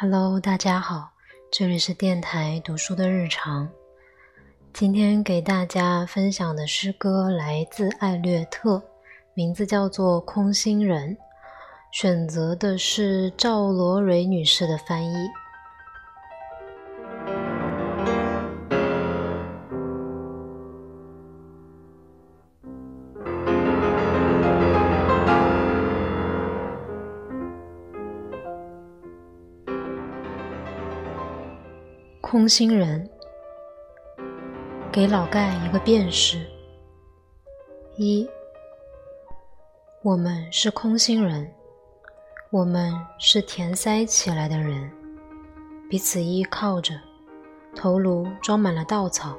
Hello，大家好，这里是电台读书的日常。今天给大家分享的诗歌来自艾略特，名字叫做《空心人》，选择的是赵罗蕊女士的翻译。空心人，给老盖一个便士。一，我们是空心人，我们是填塞起来的人，彼此依靠着，头颅装满了稻草。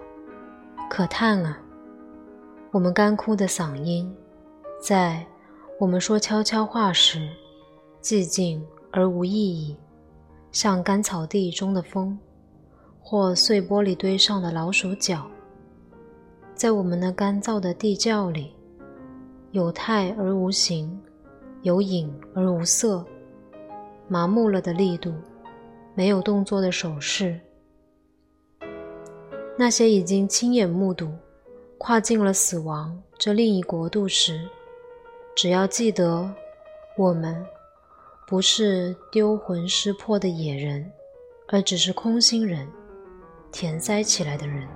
可叹啊，我们干枯的嗓音，在我们说悄悄话时，寂静而无意义，像干草地中的风。或碎玻璃堆上的老鼠脚，在我们那干燥的地窖里，有态而无形，有影而无色，麻木了的力度，没有动作的手势。那些已经亲眼目睹跨进了死亡这另一国度时，只要记得，我们不是丢魂失魄的野人，而只是空心人。填塞起来的人。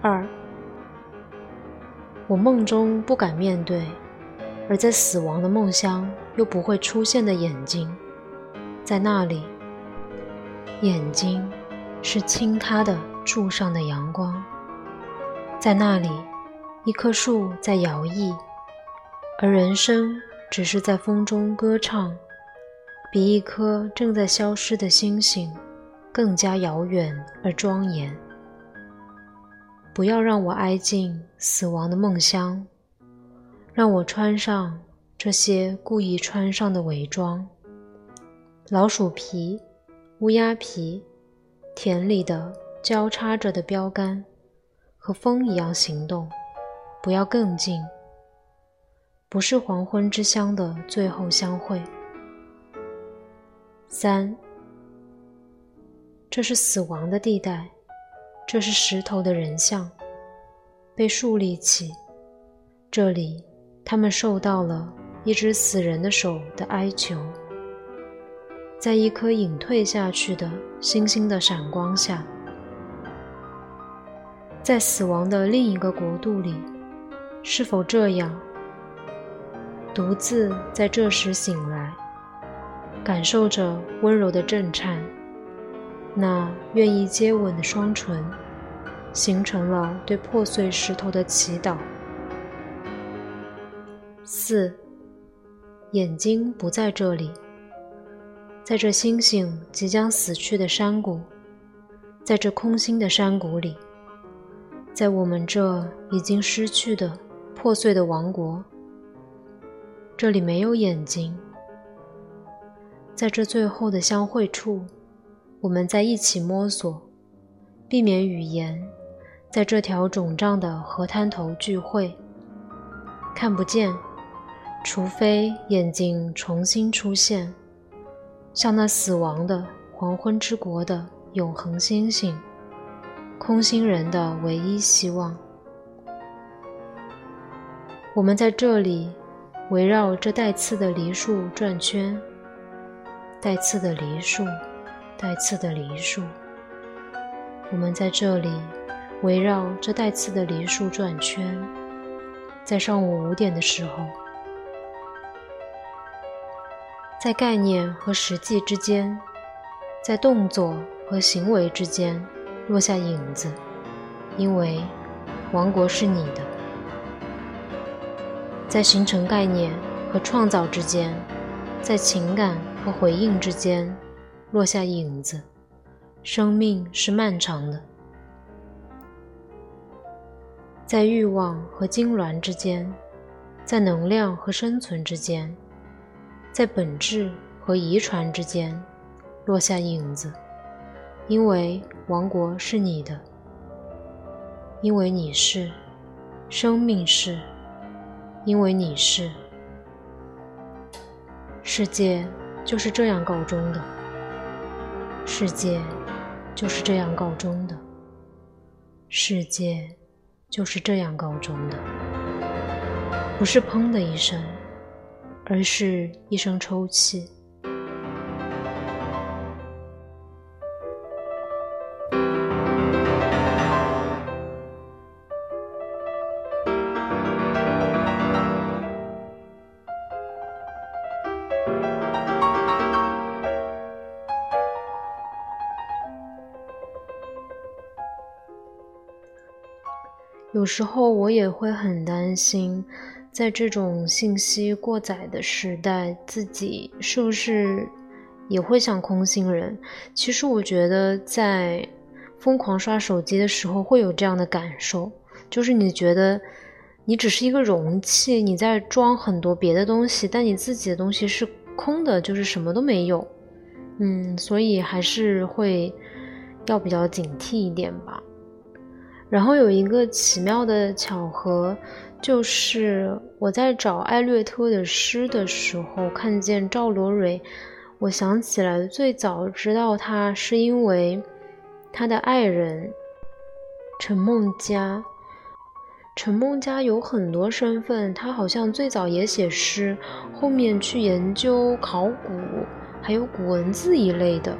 二，我梦中不敢面对，而在死亡的梦乡又不会出现的眼睛，在那里，眼睛是倾塌的柱上的阳光，在那里，一棵树在摇曳，而人生只是在风中歌唱，比一颗正在消失的星星。更加遥远而庄严。不要让我挨进死亡的梦乡，让我穿上这些故意穿上的伪装：老鼠皮、乌鸦皮、田里的交叉着的标杆，和风一样行动。不要更近，不是黄昏之乡的最后相会。三。这是死亡的地带，这是石头的人像，被竖立起。这里，他们受到了一只死人的手的哀求。在一颗隐退下去的星星的闪光下，在死亡的另一个国度里，是否这样？独自在这时醒来，感受着温柔的震颤。那愿意接吻的双唇，形成了对破碎石头的祈祷。四，眼睛不在这里，在这星星即将死去的山谷，在这空心的山谷里，在我们这已经失去的破碎的王国，这里没有眼睛，在这最后的相会处。我们在一起摸索，避免语言在这条肿胀的河滩头聚会。看不见，除非眼睛重新出现，像那死亡的黄昏之国的永恒星星，空心人的唯一希望。我们在这里围绕这带刺的梨树转圈，带刺的梨树。带刺的梨树，我们在这里围绕这带刺的梨树转圈。在上午五点的时候，在概念和实际之间，在动作和行为之间落下影子，因为王国是你的。在形成概念和创造之间，在情感和回应之间。落下影子，生命是漫长的，在欲望和痉挛之间，在能量和生存之间，在本质和遗传之间，落下影子，因为王国是你的，因为你是，生命是，因为你是，世界就是这样告终的，世界就是这样告终的，世界就是这样告终的，不是砰的一声，而是一声抽泣。有时候我也会很担心，在这种信息过载的时代，自己是不是也会像空心人？其实我觉得，在疯狂刷手机的时候，会有这样的感受，就是你觉得你只是一个容器，你在装很多别的东西，但你自己的东西是空的，就是什么都没有。嗯，所以还是会要比较警惕一点吧。然后有一个奇妙的巧合，就是我在找艾略特的诗的时候，看见赵罗蕊，我想起来最早知道他是因为他的爱人陈梦家。陈梦家有很多身份，他好像最早也写诗，后面去研究考古，还有古文字一类的。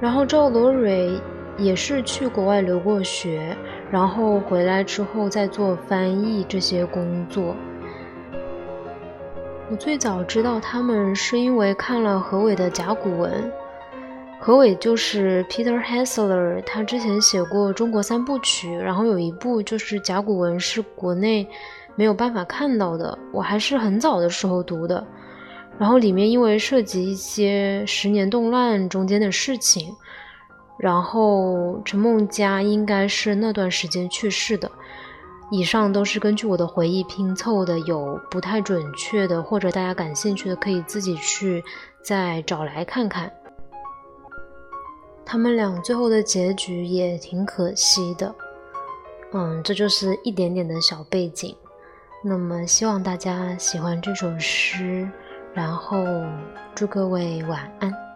然后赵罗蕊。也是去国外留过学，然后回来之后再做翻译这些工作。我最早知道他们是因为看了何伟的甲骨文。何伟就是 Peter Hessler，他之前写过中国三部曲，然后有一部就是甲骨文是国内没有办法看到的，我还是很早的时候读的。然后里面因为涉及一些十年动乱中间的事情。然后陈梦佳应该是那段时间去世的，以上都是根据我的回忆拼凑的，有不太准确的，或者大家感兴趣的可以自己去再找来看看。他们俩最后的结局也挺可惜的，嗯，这就是一点点的小背景。那么希望大家喜欢这首诗，然后祝各位晚安。